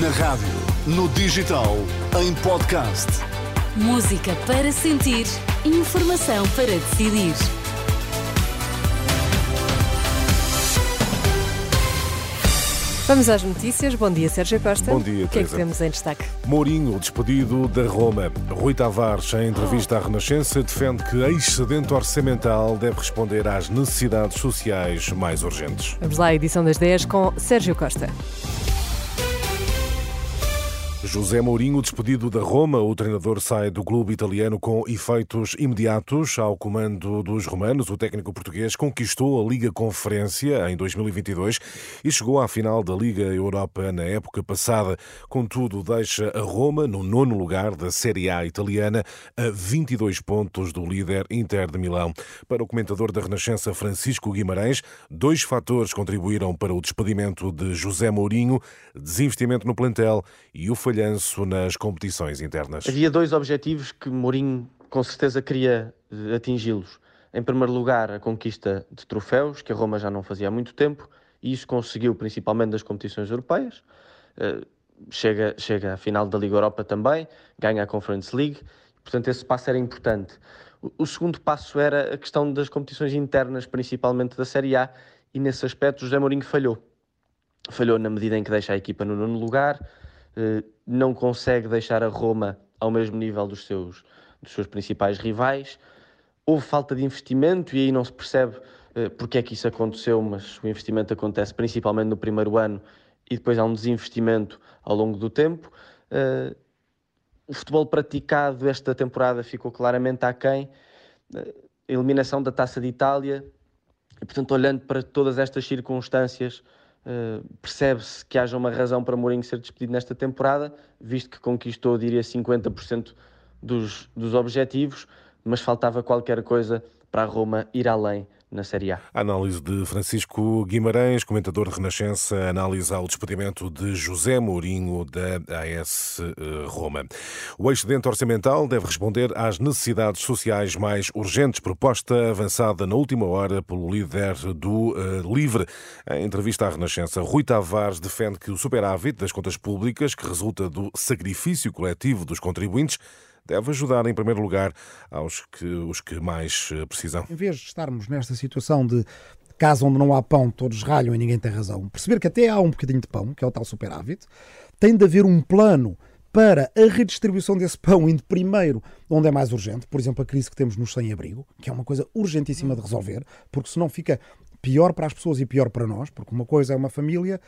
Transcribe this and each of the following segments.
Na rádio, no digital, em podcast. Música para sentir, informação para decidir. Vamos às notícias. Bom dia, Sérgio Costa. Bom dia, O que é que temos em destaque? Mourinho, despedido da Roma. Rui Tavares, em entrevista à Renascença, defende que excedente orçamental deve responder às necessidades sociais mais urgentes. Vamos lá à edição das 10 com Sérgio Costa. José Mourinho, despedido da Roma, o treinador sai do clube italiano com efeitos imediatos ao comando dos romanos. O técnico português conquistou a Liga Conferência em 2022 e chegou à final da Liga Europa na época passada. Contudo, deixa a Roma no nono lugar da Série A italiana, a 22 pontos do líder Inter de Milão. Para o comentador da Renascença Francisco Guimarães, dois fatores contribuíram para o despedimento de José Mourinho: desinvestimento no plantel e o nas competições internas. Havia dois objetivos que Mourinho com certeza queria eh, atingi-los. Em primeiro lugar, a conquista de troféus, que a Roma já não fazia há muito tempo, e isso conseguiu principalmente nas competições europeias. Eh, Chega, chega à final da Liga Europa também, ganha a Conference League, portanto esse passo era importante. O- segundo passo era a questão das competições internas, principalmente da Série A, e nesse aspecto José Mourinho falhou. Falhou na medida em que deixa a equipa no nono lugar, não consegue deixar a Roma ao mesmo nível dos seus, dos seus principais rivais. Houve falta de investimento e aí não se percebe eh, porque é que isso aconteceu, mas o investimento acontece principalmente no primeiro ano e depois há um desinvestimento ao longo do tempo. Eh, o futebol praticado esta temporada ficou claramente aquém. Eh, A eliminação da Taça de Itália, e portanto, olhando para todas estas circunstâncias, eh, percebe-se que haja uma razão para Mourinho ser despedido nesta temporada, visto que conquistou, diria, 50% dos, dos objetivos, mas faltava qualquer coisa para a Roma ir além na Série A. Análise de Francisco Guimarães, comentador de Renascença, analisa o despedimento de José Mourinho da AS eh, Roma. O excedente orçamental deve responder às necessidades sociais mais urgentes, proposta avançada na última hora pelo líder do eh, LIVRE. Em entrevista à Renascença, Rui Tavares defende que o superávit das contas públicas, que resulta do sacrifício coletivo dos contribuintes, deve ajudar, em primeiro lugar, aos que, os que mais eh, precisam. Em vez de estarmos nesta situação de casa onde não há pão, todos ralham e ninguém tem razão, perceber que até há um bocadinho de pão, que é o tal superávit, tem de haver um plano para a redistribuição desse pão, indo primeiro onde é mais urgente, por exemplo, a crise que temos nos sem-abrigo, que é uma coisa urgentíssima de resolver, porque senão fica pior para as pessoas e pior para nós, porque uma coisa é uma família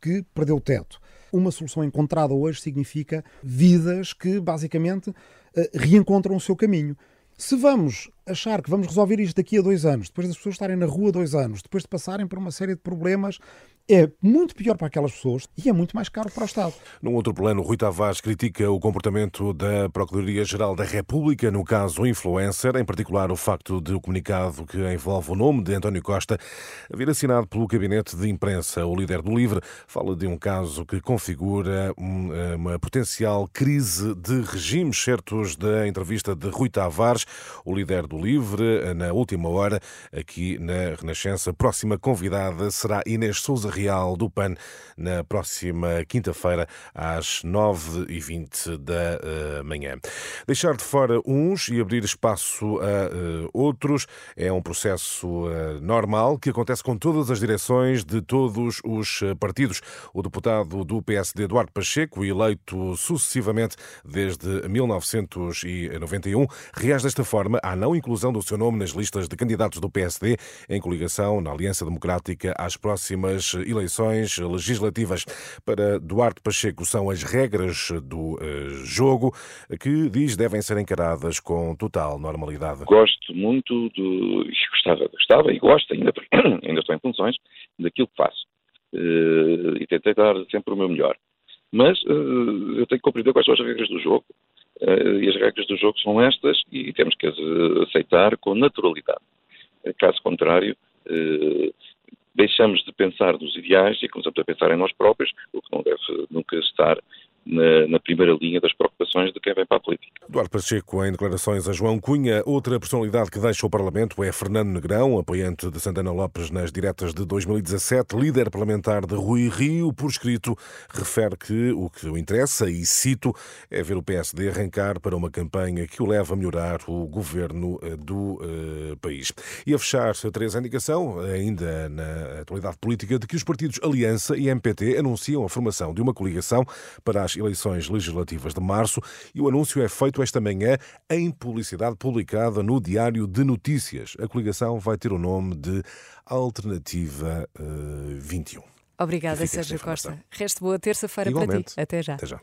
que perdeu o teto. Uma solução encontrada hoje significa vidas que, basicamente, eh, reencontram o seu caminho. Se vamos achar que vamos resolver isto daqui a dois anos, depois das pessoas estarem na rua dois anos, depois de passarem por uma série de problemas, é muito pior para aquelas pessoas e é muito mais caro para o Estado. Num outro plano, Rui Tavares critica o comportamento da Procuradoria-Geral da República no caso influencer, em particular o facto de o comunicado que envolve o nome de António Costa vir assinado pelo gabinete de imprensa. O líder do LIVRE fala de um caso que configura um, uma potencial crise de regimes certos da entrevista de Rui Tavares, o líder do LIVRE, na última hora, aqui na Renascença. Próxima convidada será Inês Souza Real do PAN na próxima quinta-feira às 9h20 da eh, manhã. Deixar de fora uns e abrir espaço a eh, outros é um processo eh, normal que acontece com todas as direções de todos os partidos. O deputado do PSD, Eduardo Pacheco, eleito sucessivamente desde 1991, reage desta forma à não inclusão do seu nome nas listas de candidatos do PSD em coligação na Aliança Democrática às próximas eleições legislativas. Para Duarte Pacheco, são as regras do eh, jogo que diz devem ser encaradas com total normalidade. Gosto muito do. Gostava, gostava e gosto, ainda, ainda estou em funções, daquilo que faço. Eh, e tentei dar sempre o meu melhor. Mas eh, eu tenho que compreender quais são as regras do jogo. Eh, e as regras do jogo são estas e temos que as eh, aceitar com naturalidade. Eh, Caso contrário, deixamos de pensar nos ideais e começamos a pensar em nós próprios, o que não deve nunca estar na, na, primeira linha das preocupações de quem vem para a política. Eduardo Pacheco, em declarações a João Cunha, outra personalidade que deixa o Parlamento é Fernando Negrão, apoiante de Santana Lopes nas diretas de 2017, líder parlamentar de Rui Rio, por escrito, refere que o que o interessa, e cito, é ver o PSD arrancar para uma campanha que o leva a melhorar o governo eh, do uh, país. E a fechar, Teresa, a indicação, ainda na atualidade política, de que os partidos Aliança e MPT anunciam a formação de uma coligação para as eleições legislativas de março e o anúncio é feito esta manhã em publicidade publicada no Diário de Notícias. A coligação vai ter o nome de Alternativa uh, 21. Obrigada, Sérgio Costa. Resto boa terça-feira para ti. Até já. Até já.